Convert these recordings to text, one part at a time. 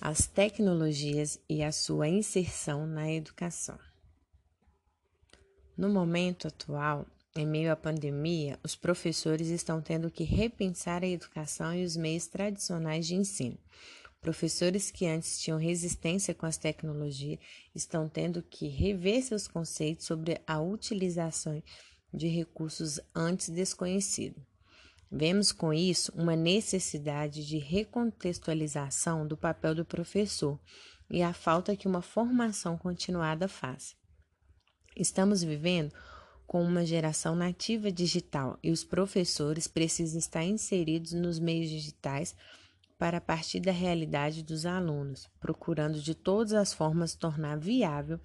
as tecnologias e a sua inserção na educação. No momento atual, em meio à pandemia, os professores estão tendo que repensar a educação e os meios tradicionais de ensino. Professores que antes tinham resistência com as tecnologias estão tendo que rever seus conceitos sobre a utilização de recursos antes desconhecidos. Vemos com isso uma necessidade de recontextualização do papel do professor e a falta que uma formação continuada faz. Estamos vivendo com uma geração nativa digital e os professores precisam estar inseridos nos meios digitais para partir da realidade dos alunos, procurando de todas as formas tornar viável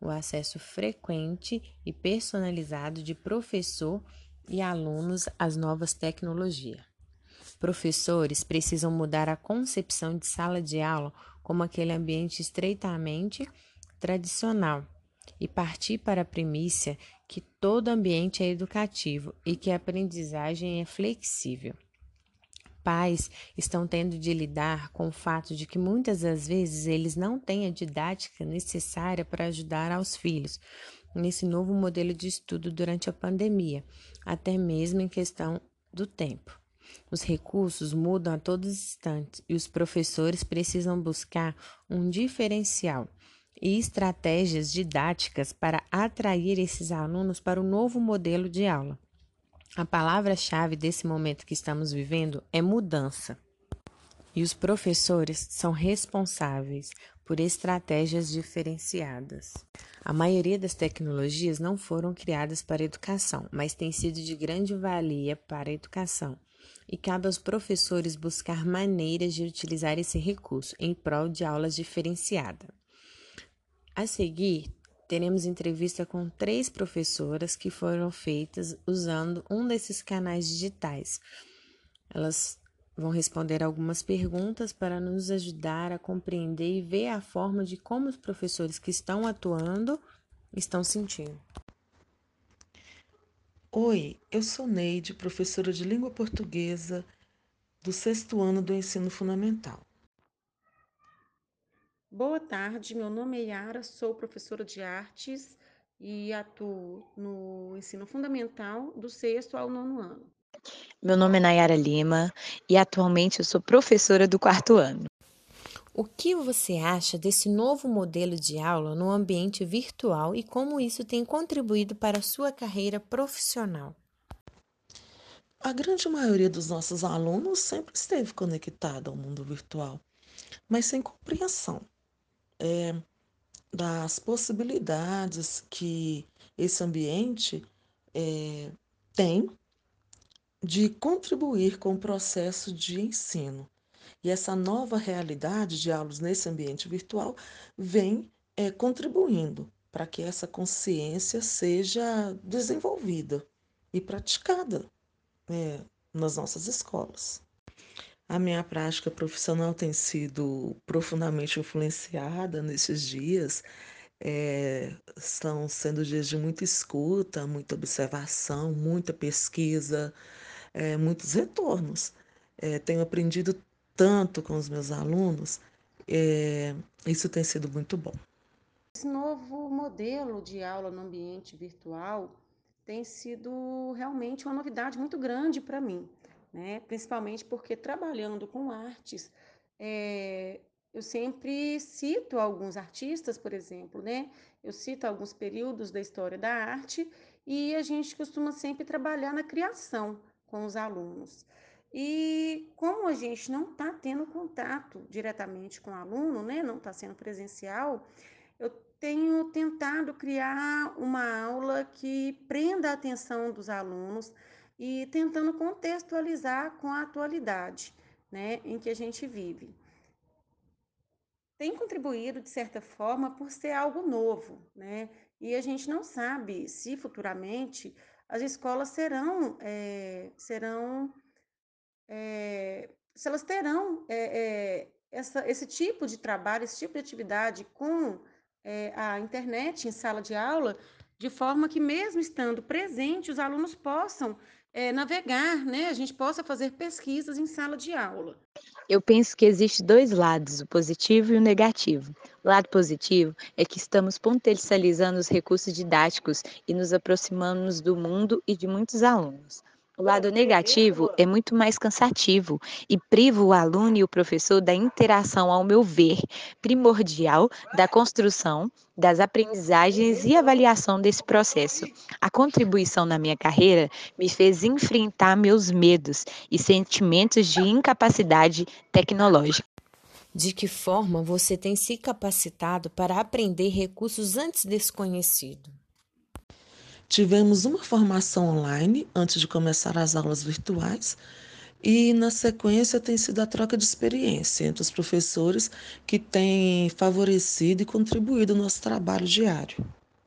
o acesso frequente e personalizado de professor e alunos às novas tecnologias. Professores precisam mudar a concepção de sala de aula como aquele ambiente estreitamente tradicional e partir para a premissa que todo ambiente é educativo e que a aprendizagem é flexível. Pais estão tendo de lidar com o fato de que muitas das vezes eles não têm a didática necessária para ajudar aos filhos, nesse novo modelo de estudo durante a pandemia, até mesmo em questão do tempo. Os recursos mudam a todos os instantes e os professores precisam buscar um diferencial e estratégias didáticas para atrair esses alunos para o novo modelo de aula. A palavra-chave desse momento que estamos vivendo é mudança. E os professores são responsáveis por estratégias diferenciadas. A maioria das tecnologias não foram criadas para a educação, mas têm sido de grande valia para a educação. E cabe aos professores buscar maneiras de utilizar esse recurso em prol de aulas diferenciadas. A seguir, teremos entrevista com três professoras que foram feitas usando um desses canais digitais. Elas vão responder algumas perguntas para nos ajudar a compreender e ver a forma de como os professores que estão atuando estão sentindo. Oi, eu sou Neide, professora de língua portuguesa do sexto ano do ensino fundamental. Boa tarde, meu nome é Yara, sou professora de artes e atuo no ensino fundamental do sexto ao nono ano. Meu nome é Nayara Lima e atualmente eu sou professora do quarto ano. O que você acha desse novo modelo de aula no ambiente virtual e como isso tem contribuído para a sua carreira profissional? A grande maioria dos nossos alunos sempre esteve conectada ao mundo virtual, mas sem compreensão é, das possibilidades que esse ambiente é, tem de contribuir com o processo de ensino. E essa nova realidade de aulas nesse ambiente virtual vem é, contribuindo para que essa consciência seja desenvolvida e praticada é, nas nossas escolas. A minha prática profissional tem sido profundamente influenciada nesses dias. É, estão sendo dias de muita escuta, muita observação, muita pesquisa, é, muitos retornos. É, tenho aprendido tanto com os meus alunos, é, isso tem sido muito bom. Esse novo modelo de aula no ambiente virtual tem sido realmente uma novidade muito grande para mim, né? principalmente porque trabalhando com artes, é, eu sempre cito alguns artistas, por exemplo, né? Eu cito alguns períodos da história da arte e a gente costuma sempre trabalhar na criação, com os alunos. E como a gente não está tendo contato diretamente com o aluno, né, não está sendo presencial, eu tenho tentado criar uma aula que prenda a atenção dos alunos e tentando contextualizar com a atualidade né, em que a gente vive. Tem contribuído, de certa forma, por ser algo novo, né? E a gente não sabe se futuramente as escolas serão, é, serão é, se elas terão é, essa, esse tipo de trabalho, esse tipo de atividade com a internet em sala de aula, de forma que, mesmo estando presente, os alunos possam é, navegar, né? A gente possa fazer pesquisas em sala de aula. Eu penso que existe dois lados, o positivo e o negativo. O lado positivo é que estamos potencializando os recursos didáticos e nos aproximamos do mundo e de muitos alunos. O lado negativo é muito mais cansativo e priva o aluno e o professor da interação, ao meu ver, primordial da construção, das aprendizagens e avaliação desse processo. A contribuição na minha carreira me fez enfrentar meus medos e sentimentos de incapacidade tecnológica. De que forma você tem se capacitado para aprender recursos antes desconhecidos? Tivemos uma formação online antes de começar as aulas virtuais e, na sequência, tem sido a troca de experiência entre os professores que têm favorecido e contribuído no nosso trabalho diário.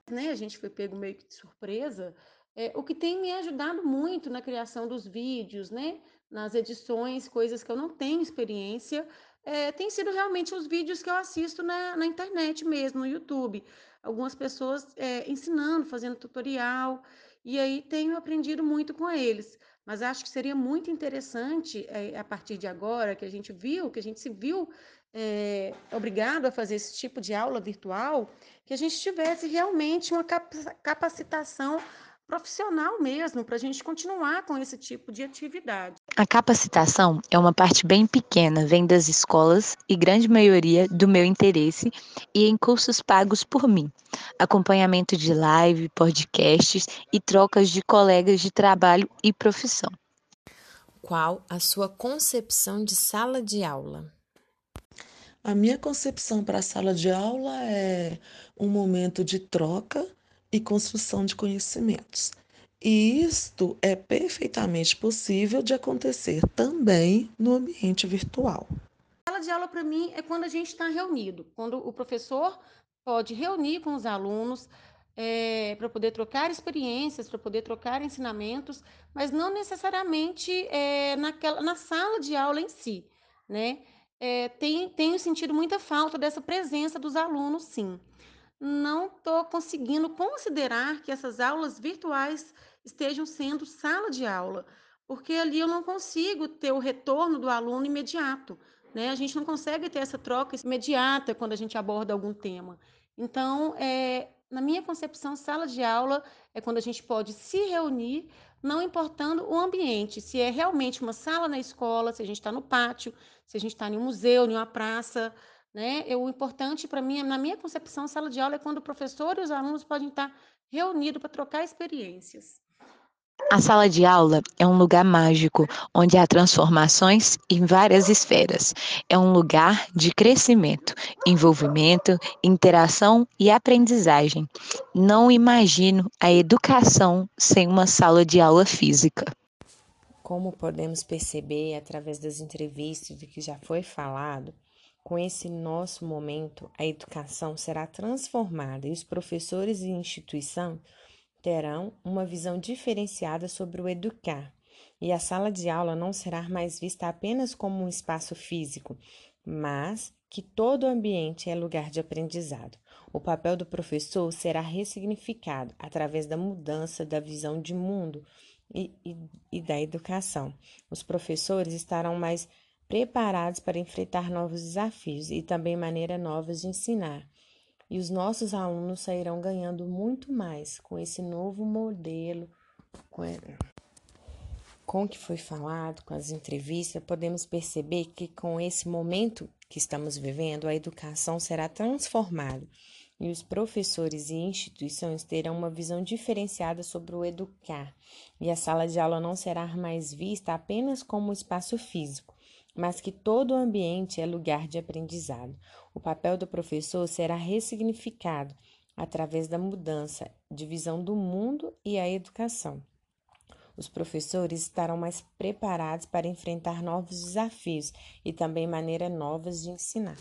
Né, a gente foi pego meio que de surpresa, é, o que tem me ajudado muito na criação dos vídeos, né, nas edições, coisas que eu não tenho experiência, é, tem sido realmente os vídeos que eu assisto na, na internet mesmo, no YouTube. Algumas pessoas é, ensinando, fazendo tutorial, e aí tenho aprendido muito com eles. Mas acho que seria muito interessante, é, a partir de agora, que a gente viu, que a gente se viu é, obrigado a fazer esse tipo de aula virtual, que a gente tivesse realmente uma capacitação profissional mesmo, para a gente continuar com esse tipo de atividade. A capacitação é uma parte bem pequena, vem das escolas e grande maioria do meu interesse e em cursos pagos por mim. Acompanhamento de live, podcasts e trocas de colegas de trabalho e profissão. Qual a sua concepção de sala de aula? A minha concepção para a sala de aula é um momento de troca e construção de conhecimentos. E isto é perfeitamente possível de acontecer também no ambiente virtual. A sala de aula, para mim, é quando a gente está reunido, quando o professor pode reunir com os alunos é, para poder trocar experiências, para poder trocar ensinamentos, mas não necessariamente é, naquela, na sala de aula em si. Né? É, tem, tenho sentido muita falta dessa presença dos alunos, sim não estou conseguindo considerar que essas aulas virtuais estejam sendo sala de aula, porque ali eu não consigo ter o retorno do aluno imediato. Né? A gente não consegue ter essa troca imediata quando a gente aborda algum tema. Então, é, na minha concepção, sala de aula é quando a gente pode se reunir, não importando o ambiente, se é realmente uma sala na escola, se a gente está no pátio, se a gente está em um museu, em uma praça, né? o importante para mim, na minha concepção, sala de aula é quando o professor e os alunos podem estar reunidos para trocar experiências. A sala de aula é um lugar mágico, onde há transformações em várias esferas. É um lugar de crescimento, envolvimento, interação e aprendizagem. Não imagino a educação sem uma sala de aula física. Como podemos perceber através das entrevistas de que já foi falado, com esse nosso momento, a educação será transformada e os professores e instituição terão uma visão diferenciada sobre o educar. E a sala de aula não será mais vista apenas como um espaço físico, mas que todo o ambiente é lugar de aprendizado. O papel do professor será ressignificado através da mudança da visão de mundo e, e, e da educação. Os professores estarão mais preparados para enfrentar novos desafios e também maneiras novas de ensinar. E os nossos alunos sairão ganhando muito mais com esse novo modelo, com, com o que foi falado, com as entrevistas, podemos perceber que com esse momento que estamos vivendo, a educação será transformada e os professores e instituições terão uma visão diferenciada sobre o educar, e a sala de aula não será mais vista apenas como espaço físico, mas que todo o ambiente é lugar de aprendizado. O papel do professor será ressignificado através da mudança de visão do mundo e a educação. Os professores estarão mais preparados para enfrentar novos desafios e também maneiras novas de ensinar.